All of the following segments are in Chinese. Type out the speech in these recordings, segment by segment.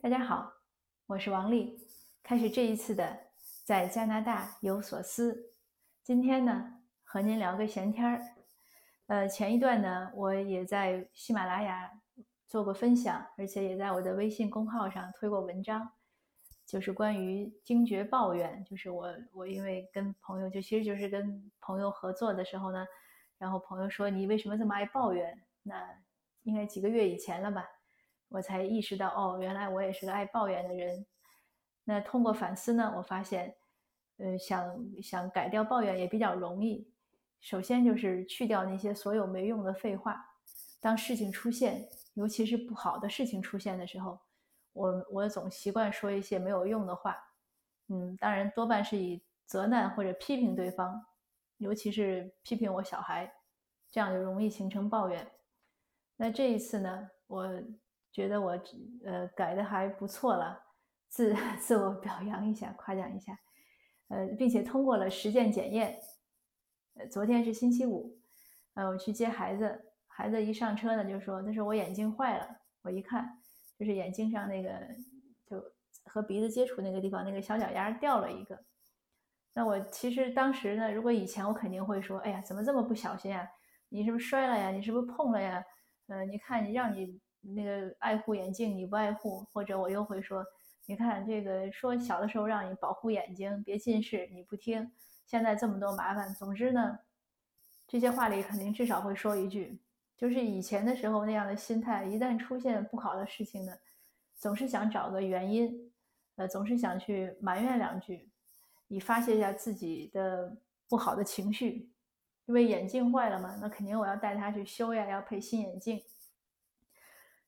大家好，我是王丽，开始这一次的在加拿大有所思。今天呢，和您聊个闲天儿。呃，前一段呢，我也在喜马拉雅做过分享，而且也在我的微信公号上推过文章，就是关于惊觉抱怨。就是我我因为跟朋友，就其实就是跟朋友合作的时候呢，然后朋友说你为什么这么爱抱怨？那应该几个月以前了吧。我才意识到，哦，原来我也是个爱抱怨的人。那通过反思呢，我发现，呃，想想改掉抱怨也比较容易。首先就是去掉那些所有没用的废话。当事情出现，尤其是不好的事情出现的时候，我我总习惯说一些没有用的话。嗯，当然多半是以责难或者批评对方，尤其是批评我小孩，这样就容易形成抱怨。那这一次呢，我。觉得我呃改的还不错了，自自我表扬一下，夸奖一下，呃，并且通过了实践检验。呃，昨天是星期五，呃，我去接孩子，孩子一上车呢就说：“他说我眼睛坏了。”我一看，就是眼睛上那个就和鼻子接触那个地方那个小脚丫掉了一个。那我其实当时呢，如果以前我肯定会说：“哎呀，怎么这么不小心啊？你是不是摔了呀？你是不是碰了呀？呃，你看你让你。”那个爱护眼镜你不爱护，或者我又会说，你看这个说小的时候让你保护眼睛别近视你不听，现在这么多麻烦。总之呢，这些话里肯定至少会说一句，就是以前的时候那样的心态，一旦出现不好的事情呢，总是想找个原因，呃，总是想去埋怨两句，以发泄一下自己的不好的情绪。因为眼镜坏了嘛，那肯定我要带他去修呀，要配新眼镜。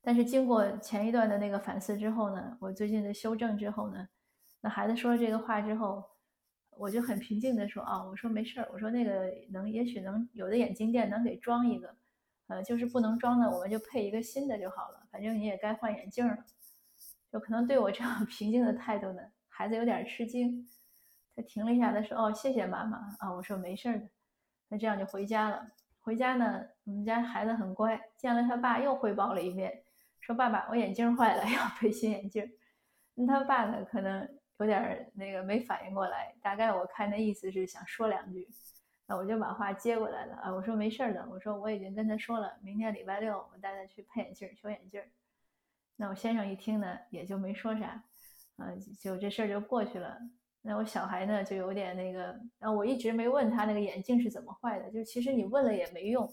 但是经过前一段的那个反思之后呢，我最近的修正之后呢，那孩子说了这个话之后，我就很平静的说啊，我说没事儿，我说那个能也许能有的眼镜店能给装一个，呃，就是不能装的我们就配一个新的就好了，反正你也该换眼镜了。就可能对我这样 平静的态度呢，孩子有点吃惊，他停了一下，他说哦，谢谢妈妈啊，我说没事儿的，那这样就回家了。回家呢，我们家孩子很乖，见了他爸又汇报了一遍。说爸爸，我眼镜坏了，要配新眼镜。那他爸呢，可能有点那个没反应过来，大概我看那意思是想说两句。那我就把话接过来了啊，我说没事的，我说我已经跟他说了，明天礼拜六我带他去配眼镜修眼镜。那我先生一听呢，也就没说啥，嗯，就这事儿就过去了。那我小孩呢，就有点那个，然后我一直没问他那个眼镜是怎么坏的，就其实你问了也没用。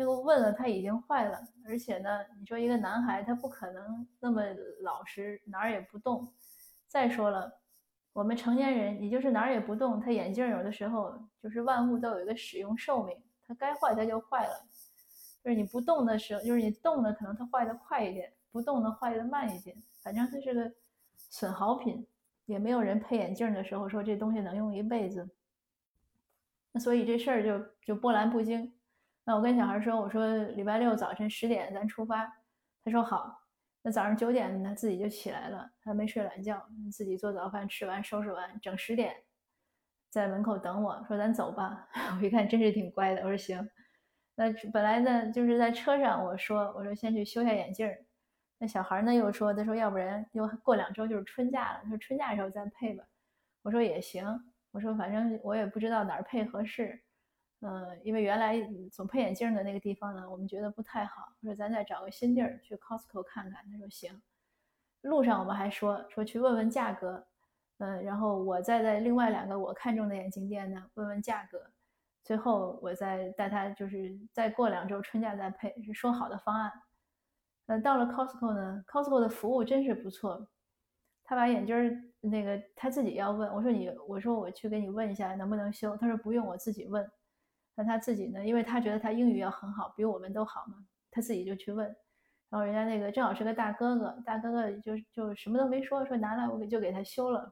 那个问了他已经坏了，而且呢，你说一个男孩他不可能那么老实，哪儿也不动。再说了，我们成年人，你就是哪儿也不动，他眼镜有的时候就是万物都有一个使用寿命，它该坏它就坏了。就是你不动的时候，就是你动的可能它坏的快一点，不动的坏的慢一点，反正它是个损耗品，也没有人配眼镜的时候说这东西能用一辈子。那所以这事儿就就波澜不惊。那我跟小孩说：“我说礼拜六早晨十点咱出发。”他说好。那早上九点他自己就起来了，他没睡懒觉，自己做早饭，吃完收拾完，整十点在门口等我说：“咱走吧。”我一看真是挺乖的，我说行。那本来呢就是在车上我说我说先去修下眼镜。那小孩呢又说他说要不然又过两周就是春假了，他说春假的时候再配吧。我说也行。我说反正我也不知道哪儿配合适。嗯，因为原来总配眼镜的那个地方呢，我们觉得不太好，说咱再找个新地儿去 Costco 看看。他说行。路上我们还说说去问问价格，嗯，然后我再在另外两个我看中的眼镜店呢问问价格，最后我再带他就是再过两周春假再配，是说好的方案。嗯，到了 Costco 呢，Costco 的服务真是不错，他把眼镜那个他自己要问，我说你我说我去给你问一下能不能修，他说不用，我自己问。那他自己呢？因为他觉得他英语要很好，比我们都好嘛，他自己就去问。然后人家那个正好是个大哥哥，大哥哥就就什么都没说，说拿来我给就给他修了。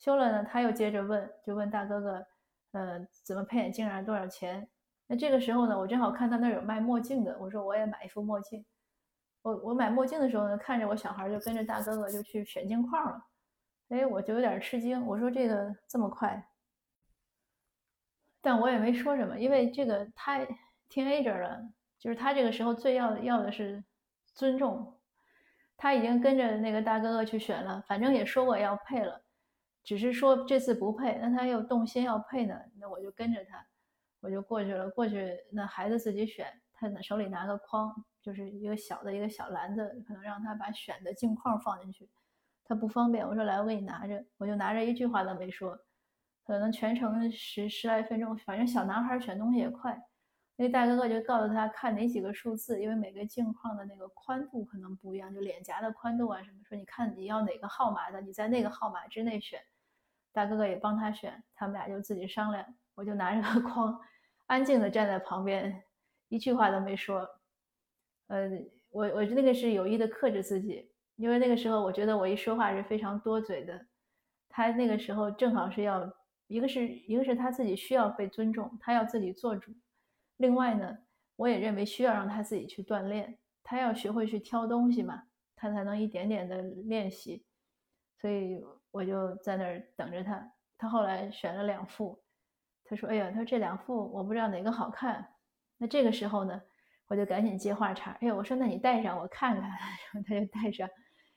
修了呢，他又接着问，就问大哥哥，呃，怎么配眼镜啊？多少钱？那这个时候呢，我正好看他那儿有卖墨镜的，我说我也买一副墨镜。我我买墨镜的时候呢，看着我小孩就跟着大哥哥就去选镜框了。哎，我就有点吃惊，我说这个这么快？但我也没说什么，因为这个他 teenager 了，就是他这个时候最要要的是尊重。他已经跟着那个大哥哥去选了，反正也说过要配了，只是说这次不配，那他又动心要配呢，那我就跟着他，我就过去了。过去那孩子自己选，他手里拿个筐，就是一个小的一个小篮子，可能让他把选的镜框放进去，他不方便。我说来，我给你拿着，我就拿着，一句话都没说，可能全程十十来分钟，反正小男孩选东西也快。那大哥哥就告诉他看哪几个数字，因为每个镜框的那个宽度可能不一样，就脸颊的宽度啊什么。说你看你要哪个号码的，你在那个号码之内选。大哥哥也帮他选，他们俩就自己商量。我就拿着个框，安静的站在旁边，一句话都没说。呃，我我那个是有意的克制自己，因为那个时候我觉得我一说话是非常多嘴的。他那个时候正好是要一个是一个是他自己需要被尊重，他要自己做主。另外呢，我也认为需要让他自己去锻炼，他要学会去挑东西嘛，他才能一点点的练习。所以我就在那儿等着他。他后来选了两副，他说：“哎呀，他说这两副我不知道哪个好看。”那这个时候呢，我就赶紧接话茬：“哎呀，我说那你戴上我看看。”然后他就戴上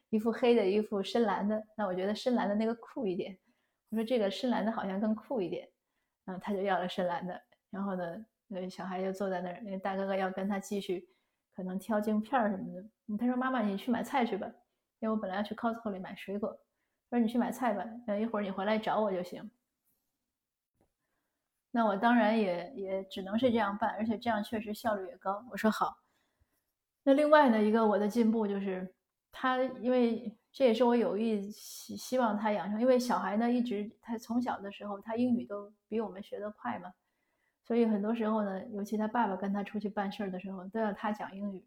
一副黑的，一副深蓝的。那我觉得深蓝的那个酷一点。我说这个深蓝的好像更酷一点。嗯，他就要了深蓝的。然后呢？那个小孩就坐在那儿，那个大哥哥要跟他继续，可能挑镜片儿什么的。他说：“妈妈，你去买菜去吧，因为我本来要去 Costco 里买水果。”他说：“你去买菜吧，等一会儿你回来找我就行。”那我当然也也只能是这样办，而且这样确实效率也高。我说好。那另外呢，一个我的进步就是，他因为这也是我有意希希望他养成，因为小孩呢一直他从小的时候他英语都比我们学得快嘛。所以很多时候呢，尤其他爸爸跟他出去办事儿的时候，都要他讲英语。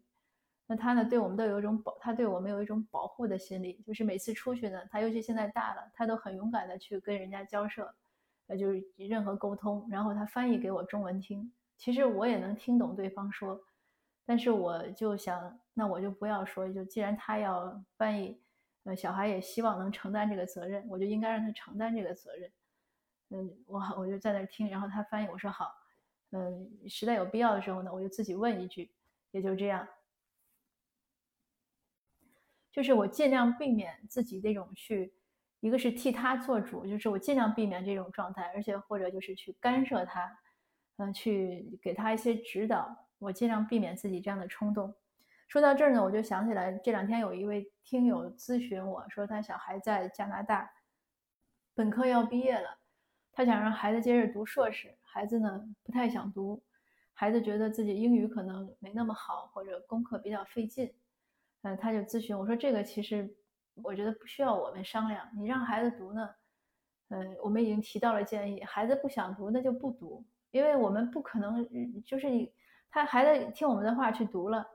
那他呢，对我们都有一种保，他对我们有一种保护的心理，就是每次出去呢，他尤其现在大了，他都很勇敢的去跟人家交涉，呃，就是任何沟通，然后他翻译给我中文听。其实我也能听懂对方说，但是我就想，那我就不要说，就既然他要翻译，呃，小孩也希望能承担这个责任，我就应该让他承担这个责任。嗯，我我就在那听，然后他翻译，我说好。嗯，实在有必要的时候呢，我就自己问一句，也就这样。就是我尽量避免自己这种去，一个是替他做主，就是我尽量避免这种状态，而且或者就是去干涉他，嗯，去给他一些指导，我尽量避免自己这样的冲动。说到这儿呢，我就想起来这两天有一位听友咨询我说，他小孩在加拿大，本科要毕业了，他想让孩子接着读硕士。孩子呢不太想读，孩子觉得自己英语可能没那么好，或者功课比较费劲，嗯，他就咨询我说：“这个其实我觉得不需要我们商量，你让孩子读呢，嗯，我们已经提到了建议，孩子不想读那就不读，因为我们不可能就是你他孩子听我们的话去读了，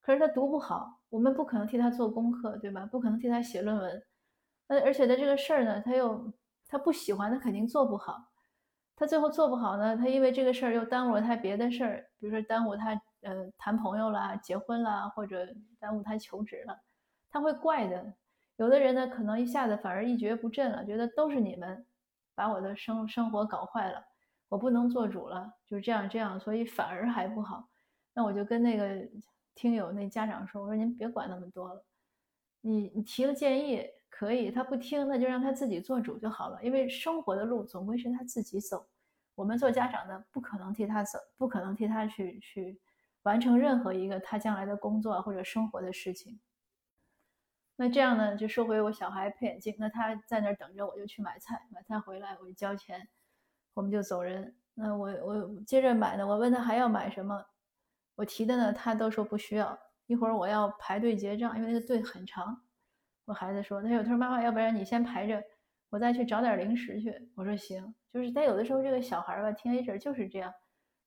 可是他读不好，我们不可能替他做功课，对吧？不可能替他写论文，那而且他这个事儿呢，他又他不喜欢，他肯定做不好。”他最后做不好呢，他因为这个事儿又耽误了他别的事儿，比如说耽误他呃谈朋友啦、结婚啦，或者耽误他求职了，他会怪的。有的人呢，可能一下子反而一蹶不振了，觉得都是你们把我的生生活搞坏了，我不能做主了，就是这样这样，所以反而还不好。那我就跟那个听友那家长说，我说您别管那么多了，你你提了建议。可以，他不听，那就让他自己做主就好了。因为生活的路总归是他自己走，我们做家长的不可能替他走，不可能替他去去完成任何一个他将来的工作或者生活的事情。那这样呢，就说回我小孩配眼镜，那他在那儿等着，我就去买菜，买菜回来我就交钱，我们就走人。那我我接着买呢，我问他还要买什么，我提的呢，他都说不需要。一会儿我要排队结账，因为那个队很长。我孩子说：“他有他说妈妈，要不然你先排着，我再去找点零食去。”我说：“行。”就是他有的时候这个小孩吧，听 A 者就是这样。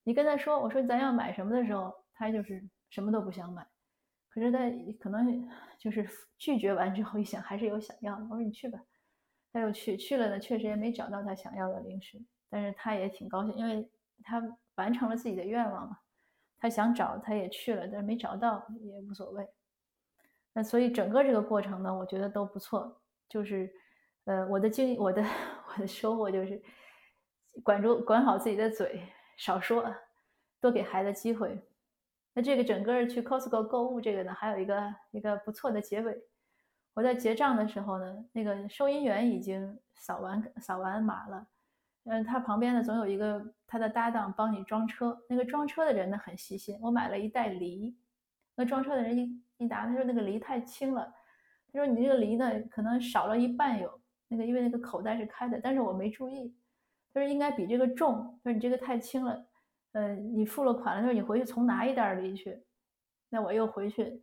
你跟他说：“我说咱要买什么的时候，他就是什么都不想买。可是他可能就是拒绝完之后一想，还是有想要的。我说你去吧。他又去去了呢，确实也没找到他想要的零食，但是他也挺高兴，因为他完成了自己的愿望嘛。他想找，他也去了，但是没找到也无所谓。那所以整个这个过程呢，我觉得都不错。就是，呃，我的经我的我的收获就是，管住管好自己的嘴，少说，多给孩子机会。那这个整个去 Costco 购物这个呢，还有一个一个不错的结尾，我在结账的时候呢，那个收银员已经扫完扫完码了，嗯，他旁边呢总有一个他的搭档帮你装车。那个装车的人呢很细心，我买了一袋梨，那装车的人一一拿，他说那个梨太轻了，他说你这个梨呢可能少了一半有，那个因为那个口袋是开的，但是我没注意，他说应该比这个重，他说你这个太轻了，呃，你付了款了，他说你回去重拿一袋梨去，那我又回去。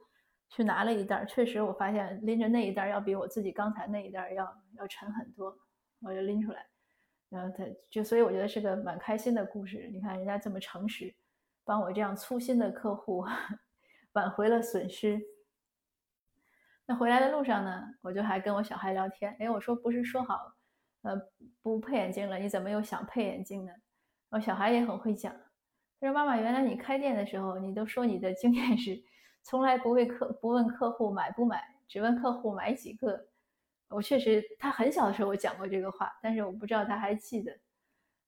去拿了一袋，确实我发现拎着那一袋要比我自己刚才那一袋要要沉很多，我就拎出来，然后他就所以我觉得是个蛮开心的故事。你看人家这么诚实，帮我这样粗心的客户挽回了损失。那回来的路上呢，我就还跟我小孩聊天，哎，我说不是说好，呃，不配眼镜了，你怎么又想配眼镜呢？我小孩也很会讲，他说妈妈，原来你开店的时候，你都说你的经验是。从来不为客不问客户买不买，只问客户买几个。我确实，他很小的时候我讲过这个话，但是我不知道他还记得。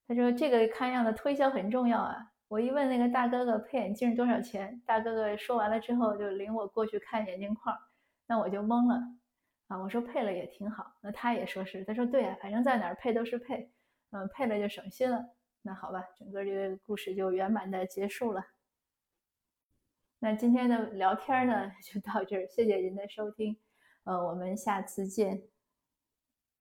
他说这个看样子推销很重要啊。我一问那个大哥哥配眼镜多少钱，大哥哥说完了之后就领我过去看眼镜框，那我就懵了啊。我说配了也挺好，那他也说是，他说对啊，反正在哪儿配都是配，嗯，配了就省心了。那好吧，整个这个故事就圆满的结束了。那今天的聊天呢，就到这儿，谢谢您的收听，呃，我们下次见。